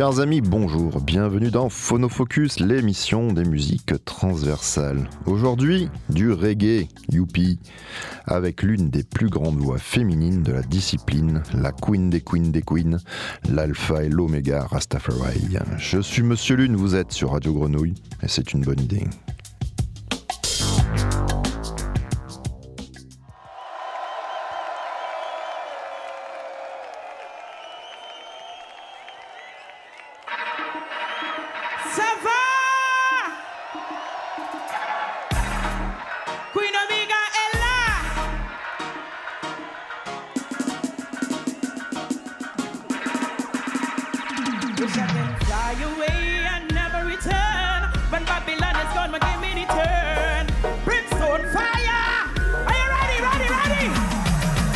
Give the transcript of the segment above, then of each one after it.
Chers amis, bonjour, bienvenue dans Phonofocus, l'émission des musiques transversales. Aujourd'hui, du reggae, youpi, avec l'une des plus grandes voix féminines de la discipline, la queen des queens des queens, l'alpha et l'oméga Rastafari. Je suis Monsieur Lune, vous êtes sur Radio Grenouille, et c'est une bonne idée. Fly away and never return. When Babylon is gone, but give me the turn. Brimstone fire. Are you ready, ready, ready?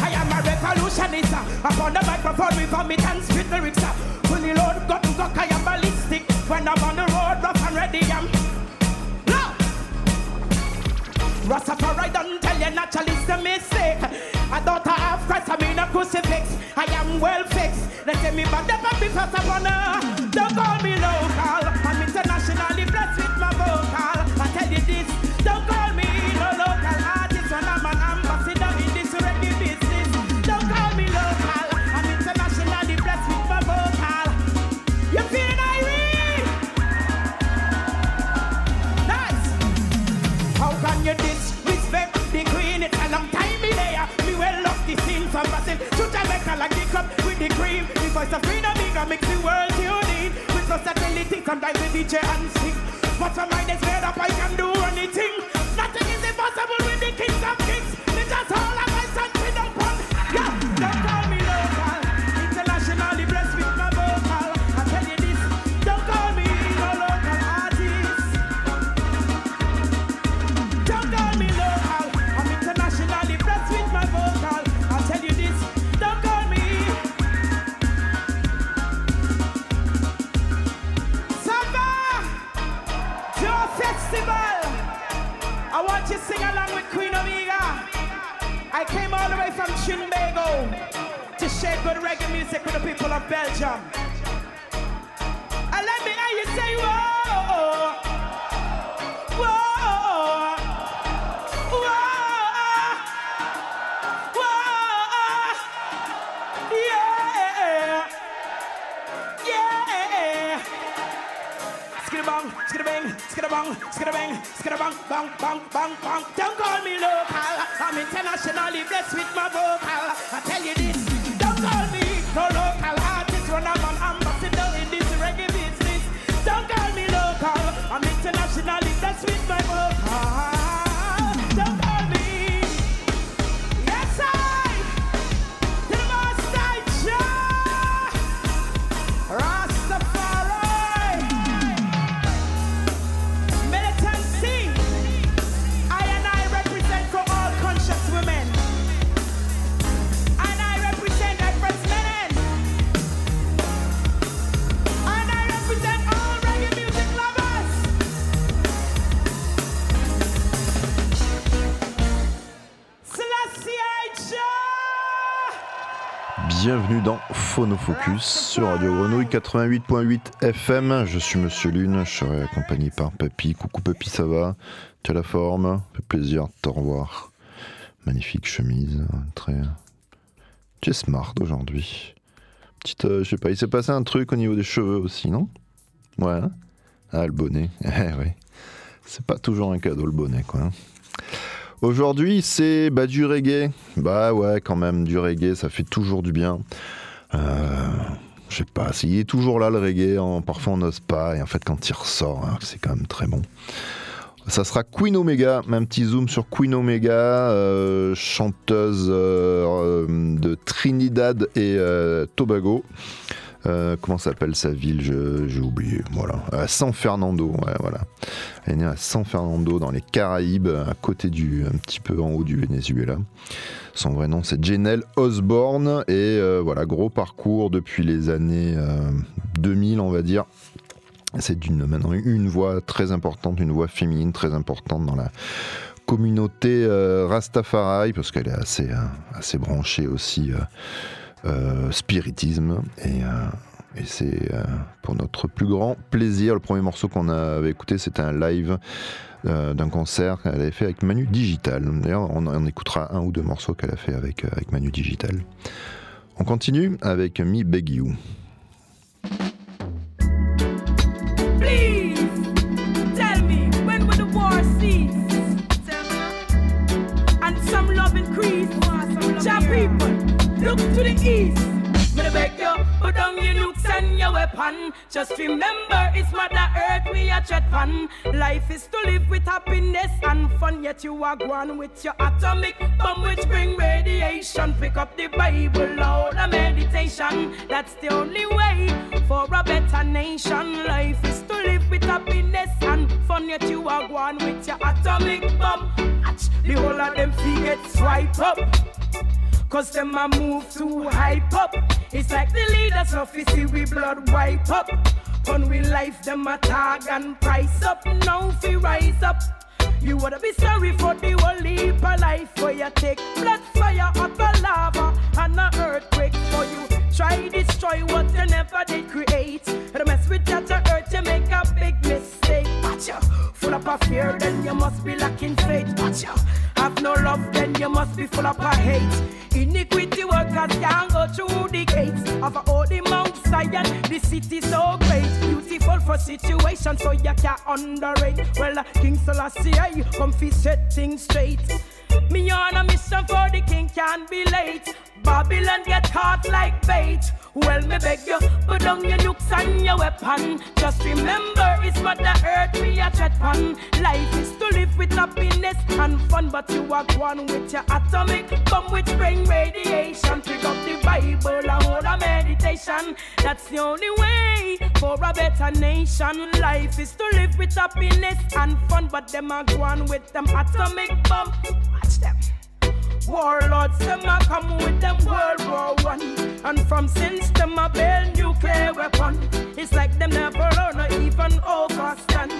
I am a revolutionist. Upon the microphone we vomit and spit lyrics. Fully load, got to go, I am ballistic When I'm on the road, rough and ready I'm! Rastafari don't tell you naturalist a mistake. I don't have Christ, I mean a crucifix. I am well fixed. Tell me but the puppy first of voice of Queen Omega makes the world tune in. With versatility, sometimes the DJ and sing. But my mind is made up, I can do anything. Nothing is impossible with the kings of kings. Me just all good reggae music for the people of Belgium. And let me hear you say, whoa. Whoa, whoa, whoa, yeah, yeah. Skidda bang, skidda bang, skidda bang, skidda bang, skidda bang, bang, bang, bang, bang. Don't call me local. I'm internationally blessed with my vocal. I tell you this. 别害怕。Bienvenue dans Phonofocus sur Radio Grenouille 88.8 FM. Je suis Monsieur Lune, je serai accompagné par Papy. Coucou Papy, ça va? Tu as la forme? Fait plaisir de te revoir. Magnifique chemise, très. Tu es smart aujourd'hui. Petite, euh, je sais pas, il s'est passé un truc au niveau des cheveux aussi, non? Ouais. hein? Ah, le bonnet. Eh ouais. C'est pas toujours un cadeau le bonnet, quoi. Aujourd'hui, c'est bah, du reggae. Bah ouais, quand même, du reggae, ça fait toujours du bien. Euh, je sais pas, il est toujours là le reggae, hein. parfois on n'ose pas, et en fait quand il ressort, hein, c'est quand même très bon. Ça sera Queen Omega, un petit zoom sur Queen Omega, euh, chanteuse euh, de Trinidad et Tobago. Euh, comment s'appelle sa ville J'ai oublié. Voilà. À San Fernando. Ouais, voilà. Elle est née à San Fernando dans les Caraïbes, à côté du, un petit peu en haut du Venezuela. Son vrai nom, c'est Janelle Osborne. Et euh, voilà, gros parcours depuis les années euh, 2000, on va dire. C'est d'une maintenant une voix très importante, une voix féminine très importante dans la communauté euh, Rastafari, parce qu'elle est assez, euh, assez branchée aussi euh, spiritisme. Et euh, c'est euh, pour notre plus grand plaisir. Le premier morceau qu'on avait écouté, c'était un live d'un concert qu'elle avait fait avec Manu Digital. D'ailleurs, on, écoutera un ou deux morceaux qu'elle a fait avec, avec Manu Digital. On continue avec Me Beg You. Weapon. Just remember, it's Mother Earth we are tread pan. Life is to live with happiness and fun, yet you are gone with your atomic bomb, which bring radiation. Pick up the Bible, Lord, a meditation. That's the only way for a better nation. Life is to live with happiness and fun, yet you are gone with your atomic bomb. The whole of them feet get swipe up. Cause them a move too hype up. It's like the leaders of see we blood wipe up. On we life, them a tag and price up. Now fi rise up. You would be sorry for the whole heap of life where you take blood fire up a lava and a earthquake for you. Try destroy what you never did create. And mess with that earth, you make a big mistake. Watch ya. Full up of fear, then you must be lacking faith. Watch ya. Have no love, then you must be full of hate. Iniquity workers can't go through the gates of all the Mount Zion. The city so great, beautiful for situation, so you can't underrate. Well, uh, King Selassie, come fi set things straight. Me on a mission for the king can't be late. Babylon get caught like bait. Well, me beg you, put down your nukes and your weapon. Just remember, it's Mother Earth we are tread on. Life is to live with happiness and fun, but you are one with your atomic bomb, which bring radiation. Pick up the Bible and hold a meditation. That's the only way for a better nation. Life is to live with happiness and fun, but them are one with them atomic bomb. Watch them. Warlords, them a come with them World War One. And from since them a build nuclear weapon, it's like them never learn or even overstand.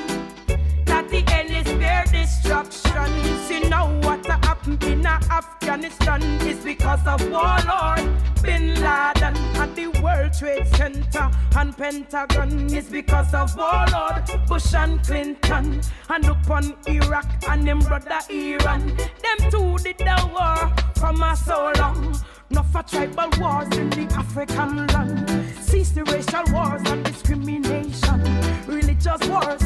That the end is their destruction. See now what happened in Afghanistan is because of Warlord Trade Center and Pentagon is because of Warlord Bush and Clinton and look on Iraq and them brother Iran. Them two did the war from us so long. Not for tribal wars in the African land. Cease the racial wars and discrimination. Religious wars,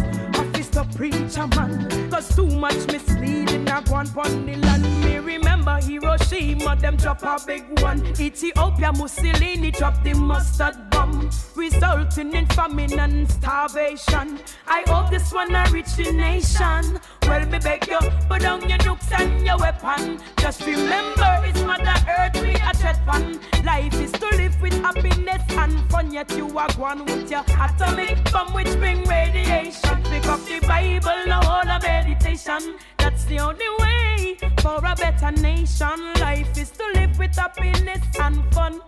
to preach a man. Cause too much misleading I go on the land. Me remember Hiroshima, them drop a big one. Ethiopia, Mussolini drop the mustard bomb. Resulting in famine and starvation. I hope this one a reach the nation. Well, me beg you, put down your nukes and your weapon. Just remember, it's Mother Earth we are tread on. Life is to live with happiness and fun, yet you are one with your atomic bomb, which bring radiation. Pick up the Bible, no hold a meditation. That's the only way for a better nation. Life is to live with happiness and fun.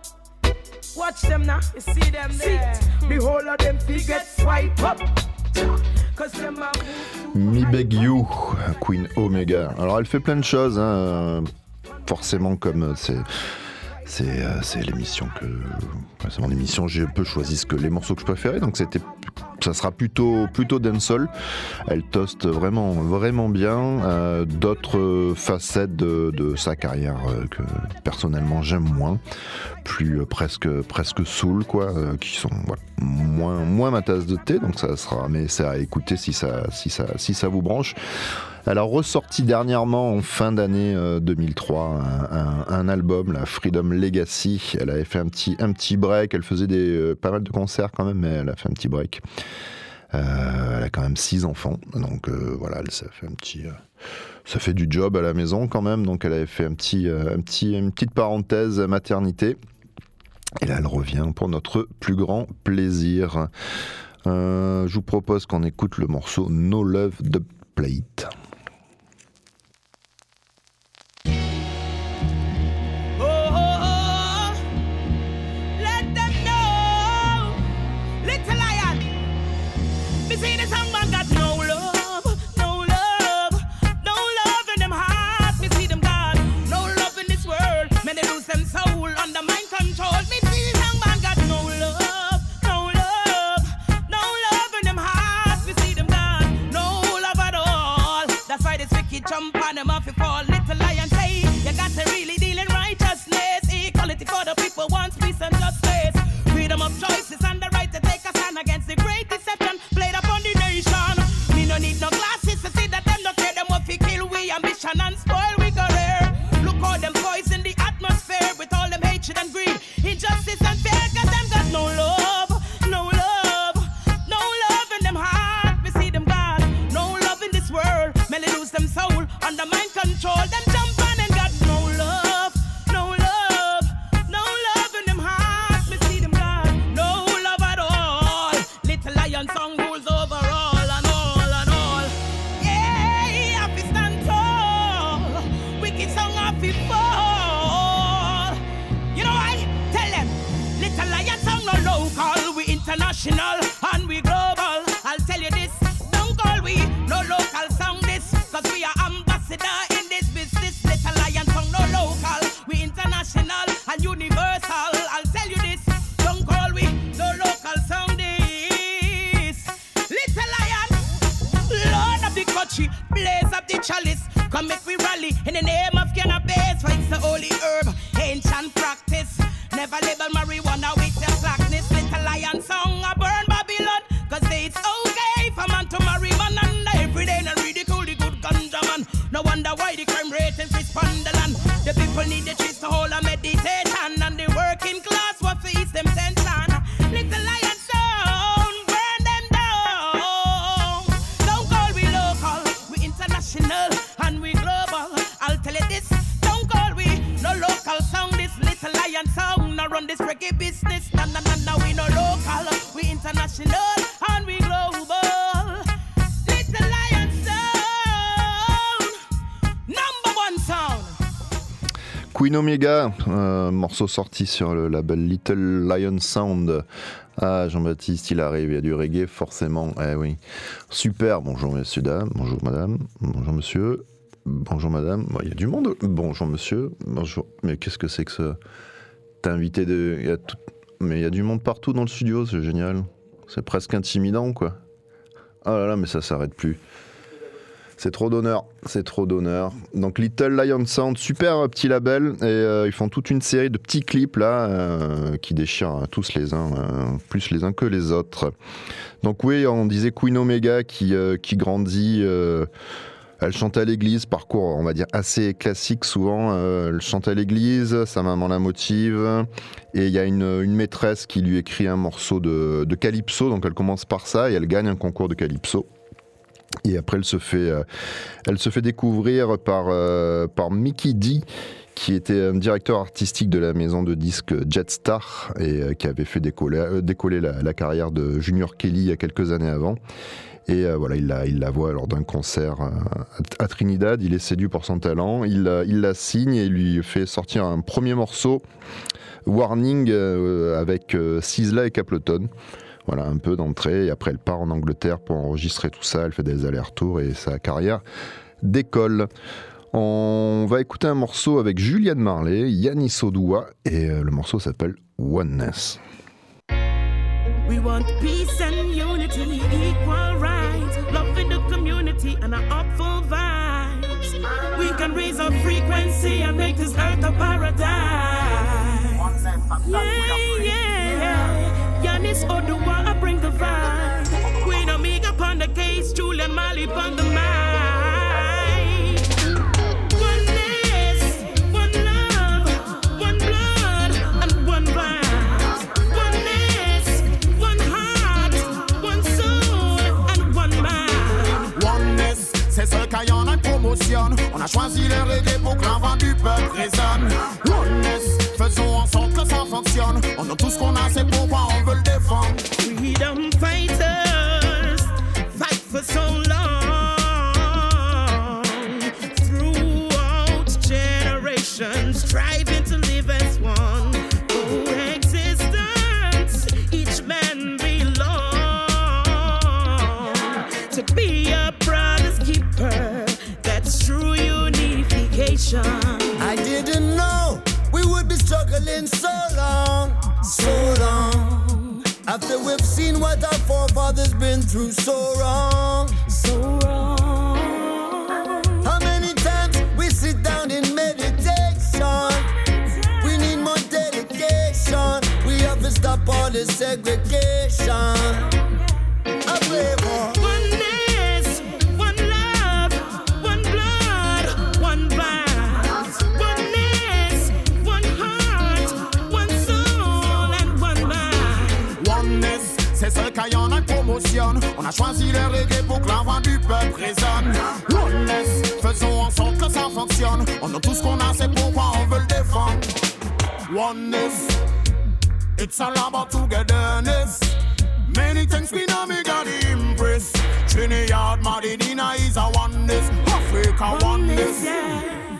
Watch them now, you see them there. The whole of them get swipe up. Me Beg You, Queen Omega. Alors elle fait plein de choses, hein, forcément comme c'est c'est euh, l'émission que c'est mon émission. J'ai un peu choisi ce que les morceaux que je préférais donc c'était ça sera plutôt plutôt dancehall. Elle toste vraiment vraiment bien. Euh, d'autres facettes de, sa carrière euh, que personnellement j'aime moins. Plus euh, presque presque soul quoi euh, qui sont moins ma tasse de thé donc ça sera mais c'est à écouter si ça si ça si ça vous branche elle a ressorti dernièrement en fin d'année 2003 un, un, album, la Freedom Legacy. Elle avait fait un petit, break. Elle faisait des, euh, pas mal de concerts quand même, mais elle a fait un petit break. Euh, elle a quand même six enfants, donc euh, voilà, ça fait un euh, ça fait du job à la maison quand même. Donc elle avait fait un petit, un petit, une petite parenthèse maternité. Et là, elle revient pour notre plus grand plaisir. je vous propose qu'on écoute le morceau No Love the Plate. In the name Queen Omega, un morceau sorti sur le label Little Lion Sound. Ah, Jean-Baptiste, il arrive, il y a du reggae, forcément. Eh oui. Super, bonjour messieurs, dames, bonjour madame, bonjour monsieur, bonjour madame. Il y a du monde. Bonjour monsieur, bonjour. Mais qu'est-ce que c'est que ça T'as invité de. Mais il y a du monde partout dans le studio, c'est génial. C'est presque intimidant, quoi. Oh là là, mais ça s'arrête plus. C'est trop d'honneur, c'est trop d'honneur. Donc Little Lion Sound, super petit label, et euh, ils font toute une série de petits clips là euh, qui déchirent tous les uns, euh, plus les uns que les autres. Donc oui, on disait Queen Omega qui, euh, qui grandit. euh, elle chante à l'église, parcours on va dire assez classique souvent. euh, elle chante à l'église, sa maman la motive, et il y a une, une maîtresse qui lui écrit un morceau de calypso, donc elle commence par ça et elle gagne un concours de calypso. Et après, elle se fait, euh, elle se fait découvrir par, euh, par Mickey D, qui était un directeur artistique de la maison de disques Jetstar et euh, qui avait fait décoller, décoller la, carrière de Junior Kelly il y a quelques années avant. Et voilà, il la, il la voit lors d'un concert à Trinidad. Il est séduit pour son talent. Il, il la signe et lui fait sortir un premier morceau, Warning, avec Sizzla et Capleton. Voilà, un peu d'entrée. Et après, elle part en Angleterre pour enregistrer tout ça. Elle fait des allers-retours et sa carrière décolle. On va écouter un morceau avec Julianne Marley, Yannis Odoua, et euh, le morceau s'appelle Oneness. We want peace and unity, equal rights, love in the community, and an upful vibes. We can raise our frequency and make this earth a paradise. Yeah. Peuple résonne. Faisons en sorte que ça fonctionne. On a tout ce qu'on a, c'est pourquoi on veut le défendre. After we've seen what our forefathers been through so wrong. So wrong. How many times we sit down in meditation? We need more dedication. We have to stop all this segregation. a choisi le reggae pour que la voix du peuple résonne. Wellness, faisons en sorte que ça fonctionne. On a tout ce qu'on a, c'est pourquoi on veut le défendre. Oneness, it's all about togetherness. Many things we know we got impress. Trinidad, Madinina is a oneness. Africa oneness.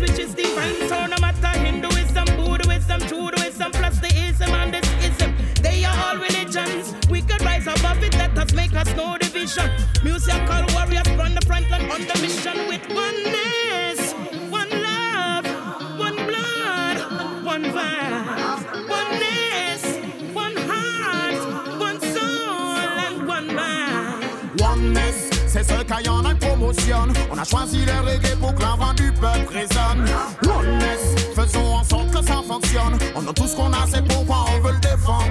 Which is divine. So no matter Hinduism, On a choisi les reggae pour que l'envoi du peuple résonne. Faisons en sorte que ça fonctionne. On a tout ce qu'on a, c'est pourquoi on veut le défendre.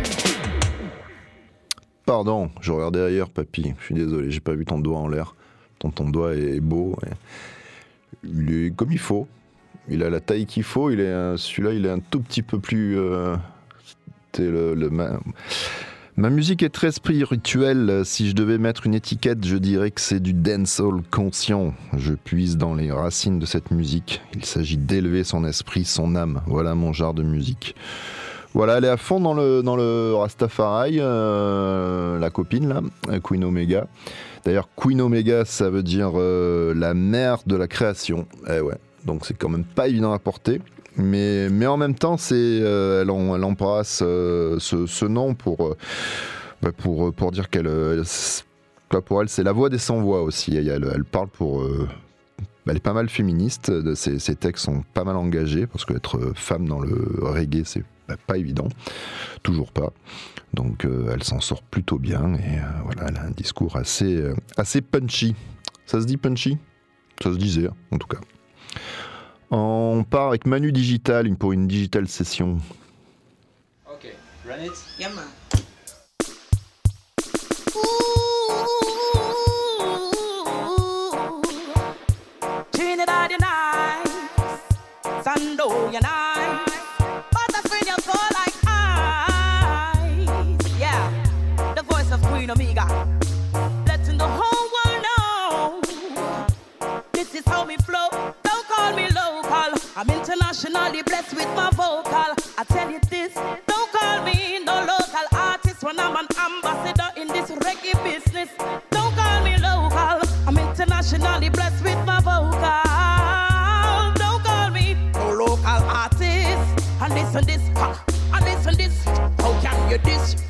Pardon, je regarde derrière, papy. Je suis désolé, j'ai pas vu ton doigt en l'air. Ton, ton doigt est beau. Il est comme il faut. Il a la taille qu'il faut. Il est celui-là, il est un tout petit peu plus. euh, le, le- ma musique est très spirituelle. Si je devais mettre une étiquette, je dirais que c'est du dancehall conscient. Je puise dans les racines de cette musique. Il s'agit d'élever son esprit, son âme. Voilà mon genre de musique. Voilà, elle est à fond dans le, dans le Rastafari, euh, la copine là, Queen Omega. D'ailleurs, Queen Omega, ça veut dire euh, la mère de la création. Eh ouais, donc c'est quand même pas évident à porter. Mais, en même temps, euh, elle, en- embrasse euh, ce, nom pour, euh, bah, dire qu'elle. pour elle, c'est la voix des sans-voix aussi. Elle, parle pour. elle est pas mal féministe, ses, textes sont pas mal engagés, parce qu'être femme dans le reggae, c'est bah, pas évident, toujours pas. Donc elle s'en sort plutôt bien, et voilà, elle a un discours assez punchy. Ça se dit punchy? Ça se disait, en tout cas. On part avec Manu Digital pour une digital session. Okay, run it. Yeah, man. Trinidad, you nice. Sando, you nice. Internationally blessed with my vocal. I tell you this. Don't call me no local artist when I'm an ambassador in this reggae business. Don't call me local. I'm internationally blessed with my vocal. Don't call me no local artist. And listen this, and listen this. How can you disrespect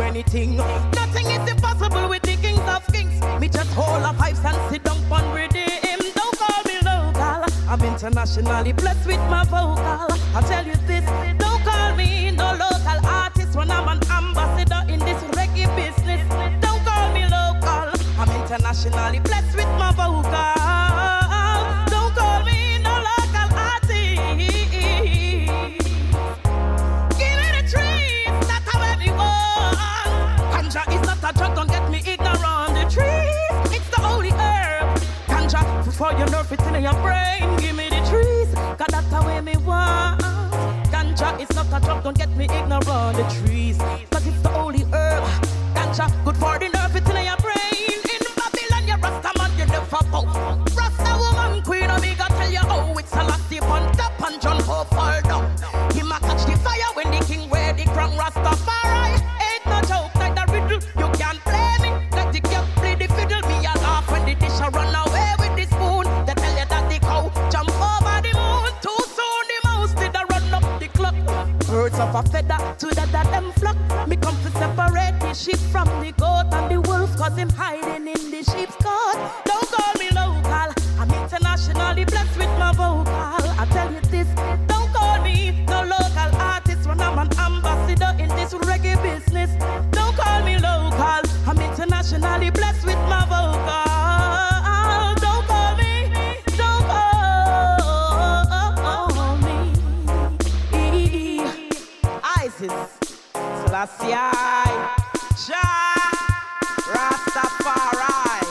anything. Nothing is impossible with the kings of kings. Me just hold up pipes and sit down on rhythm. Don't call me local. I'm internationally blessed with my vocal. I'll tell you this. Don't call me no local artist when I'm an ambassador in this reggae business. Don't call me local. I'm internationally blessed with my vocal. Ganja, your you nerve it in your brain. Give me the trees, cause that's the way me want. Ganja is not a drug, don't get me ignorant. The trees, cause it's the holy herb. Ganja, good for a feather to the that them flock. Me come to separate the sheep from the goat and the wolf cause him hiding in the sheep's coat. Don't call me local, I'm internationally blessed with my vocal. I tell you this, don't call me no local artist when I'm an ambassador in this reggae business. Don't call me local, I'm internationally blessed with my vocal. Rastafari.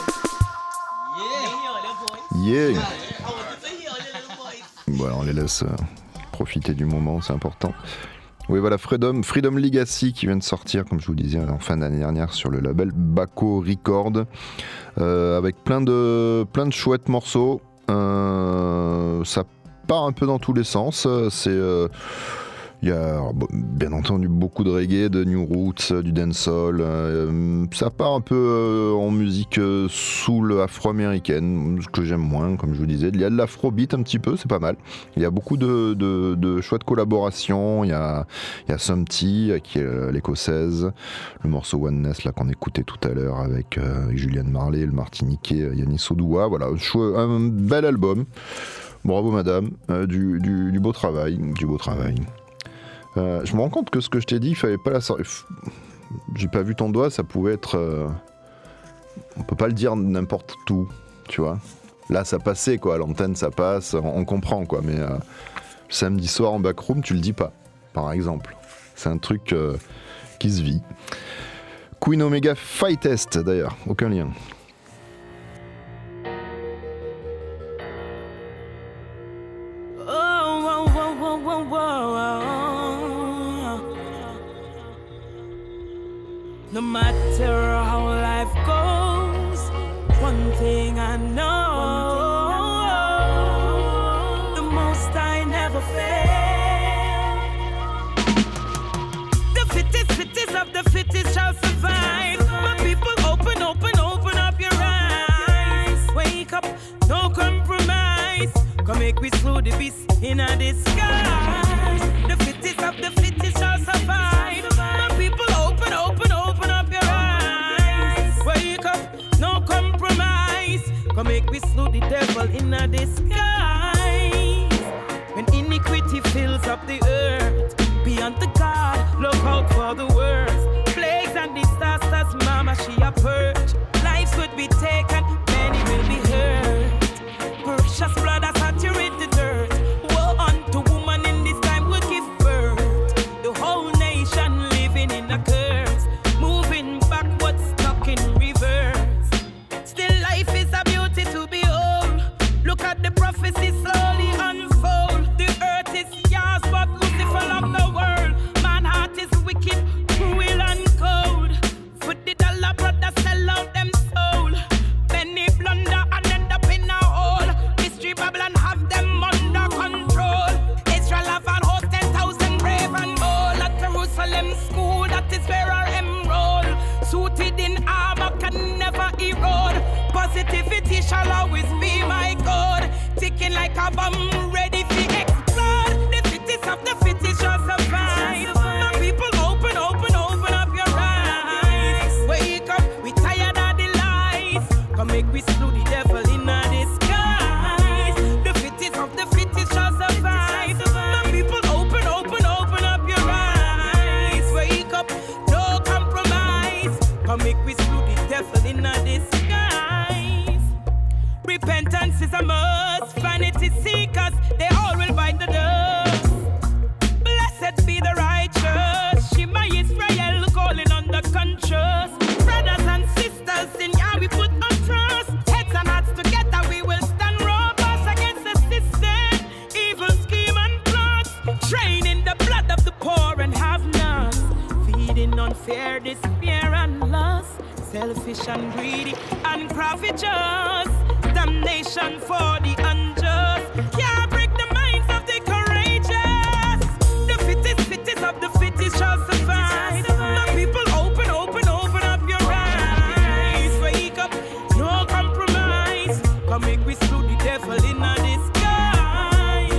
Yeah Bon, alors on les laisse euh, profiter du moment, c'est important. Oui, voilà, Freedom, Freedom Legacy qui vient de sortir, comme je vous disais, en fin d'année dernière sur le label Baco Record, euh, avec plein de, plein de chouettes morceaux. Euh, ça part un peu dans tous les sens. C'est. euh, il y a bien entendu beaucoup de reggae, de new roots, euh, du dancehall. euh, ça part un peu euh, en musique euh, soul afro-américaine, ce que j'aime moins, comme je vous disais. Il y a de l'afrobeat un petit peu, c'est pas mal. Il y a beaucoup de, de, de chouettes collaborations. Il y a, il y euh, qui est euh, l'écossaise, le morceau Oneness là qu'on écoutait tout à l'heure avec, euh, Marley, le Martiniquais euh, Yannis Odoua. Voilà, un bel album. Bravo madame, Euh, du beau travail, du beau travail. Euh, je me rends compte que ce que je t'ai dit, il fallait pas la sortir. J'ai pas vu ton doigt, ça pouvait être. euh, On peut pas le dire n'importe où, tu vois. Là, ça passait quoi, l'antenne, ça passe, on, comprend quoi, mais euh, samedi soir en backroom, tu le dis pas, par exemple. C'est un truc qui se vit. Queen Omega Fight Test d'ailleurs, aucun lien. Make we slew the beast in a disguise. The fittest of the fittest shall survive. My people, open, open, open up your eyes. Wake up, no compromise. Come make we slow the devil in a disguise. When iniquity fills up the earth, beyond the God, look out for the worst. Plagues and disasters, mama, she a purge. Lives would be taken, Repentance is a must. Vanity seekers, they all will bite the dust. Blessed be the righteous. Shema Israel calling on the conscious. Brothers and sisters, in Yah we put our trust. Heads and hearts together, we will stand robust against the system. Evil scheme and plots. Training the blood of the poor and have nots. Feeding on unfair despair and lust. Selfish and greedy and covetous. Damnation for the unjust. Can't break the minds of the courageous. The fittest, fittest of the fittest shall survive. My people, open, open, open up your eyes. Wake up, no compromise. Come make we slew the devil in a disguise.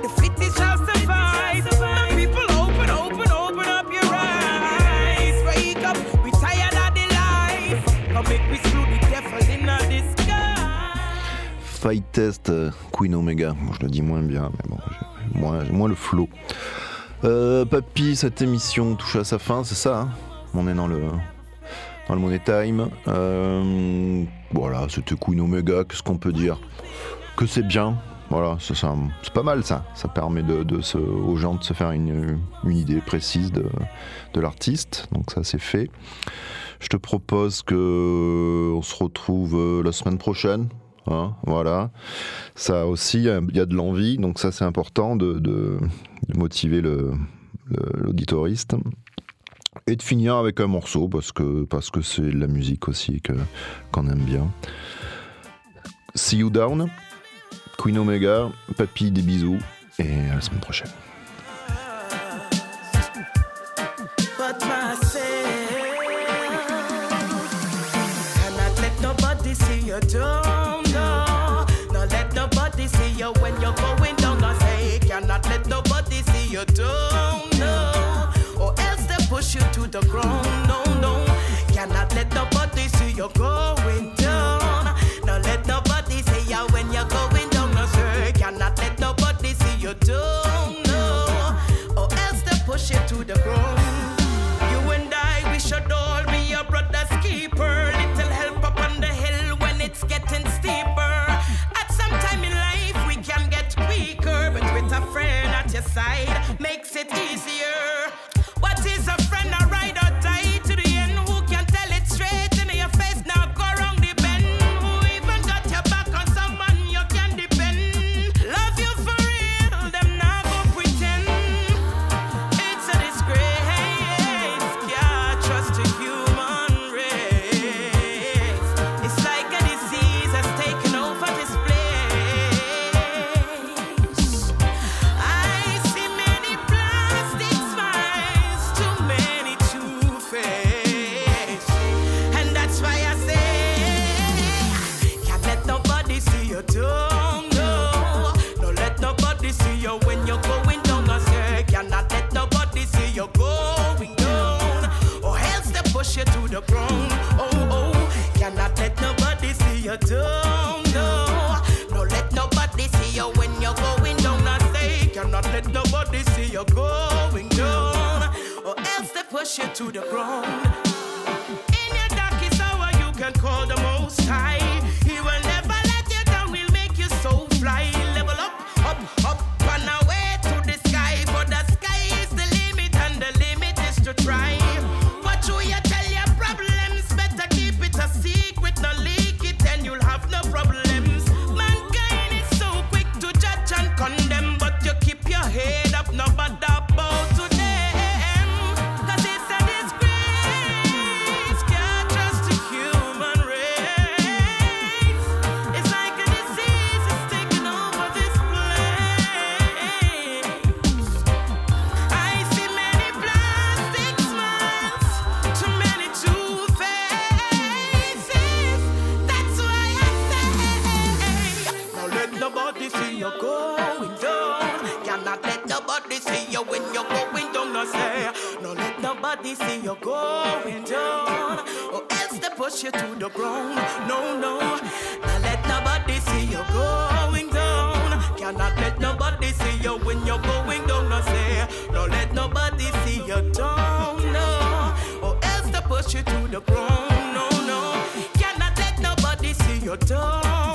The fittest shall survive. My people, open, open, open up your eyes. Wake up, we tired of the lies. Come make we slew the Fight Test euh, Queen Omega. Je le dis moins bien, mais bon, j'ai moins, le flow. Euh, Papy, cette émission touche à sa fin, c'est ça hein On est dans le, dans le Money Time. Euh, voilà, c'était Queen Omega, qu'est-ce qu'on peut dire? Que c'est bien, voilà, c'est pas mal ça. Ça permet de, de aux gens de se faire une, une idée précise de, de l'artiste. Donc ça c'est fait. Je te propose que on se retrouve la semaine prochaine Hein, voilà. Ça aussi, il y a de l'envie, donc ça c'est important de, motiver l'auditoriste. Et de finir avec un morceau, parce que c'est parce que la musique aussi qu'on aime bien. See you down, Queen Omega, papy des bisous, et à la semaine prochaine. you when you're going down. I say, cannot let nobody see you down, no. Or else they push you to the ground, no, no. Cannot let nobody see you going down. Now let nobody say you when you're going down. I say, cannot let nobody see you down, no. Or else they push you to the ground. no, no. Now let nobody see you going down. Cannot let nobody see you when you're going down. No say, no let nobody see you down, no. Or else they push you to the ground, no, no. Cannot let nobody see you down.